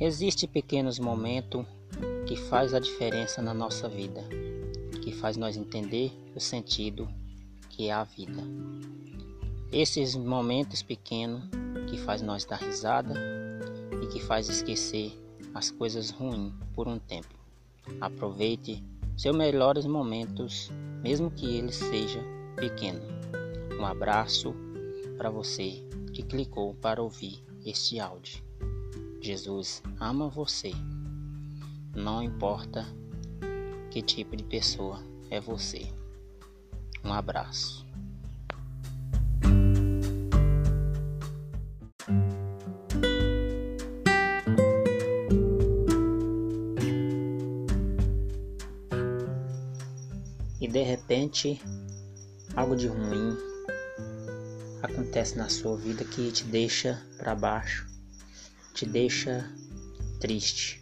Existem pequenos momentos que faz a diferença na nossa vida, que faz nós entender o sentido que é a vida. Esses momentos pequenos que faz nós dar risada e que faz esquecer as coisas ruins por um tempo. Aproveite seus melhores momentos, mesmo que eles sejam pequenos. Um abraço para você que clicou para ouvir este áudio. Jesus ama você. Não importa que tipo de pessoa é você. Um abraço. E de repente, algo de ruim acontece na sua vida que te deixa para baixo, te deixa triste.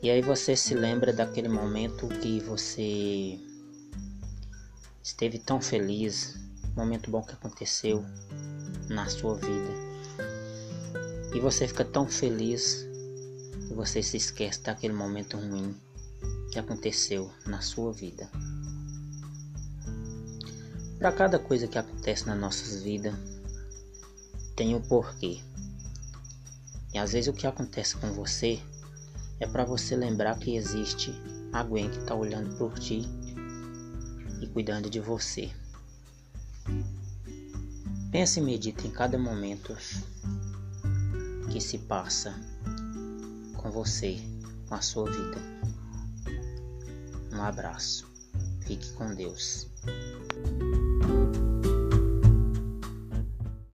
E aí você se lembra daquele momento que você esteve tão feliz, momento bom que aconteceu na sua vida. E você fica tão feliz que você se esquece daquele momento ruim que aconteceu na sua vida. Para cada coisa que acontece nas nossas vidas, tem um porquê. E às vezes o que acontece com você é para você lembrar que existe alguém que está olhando por ti e cuidando de você. Pense e medite em cada momento que se passa com você, com a sua vida. Um abraço. Fique com Deus.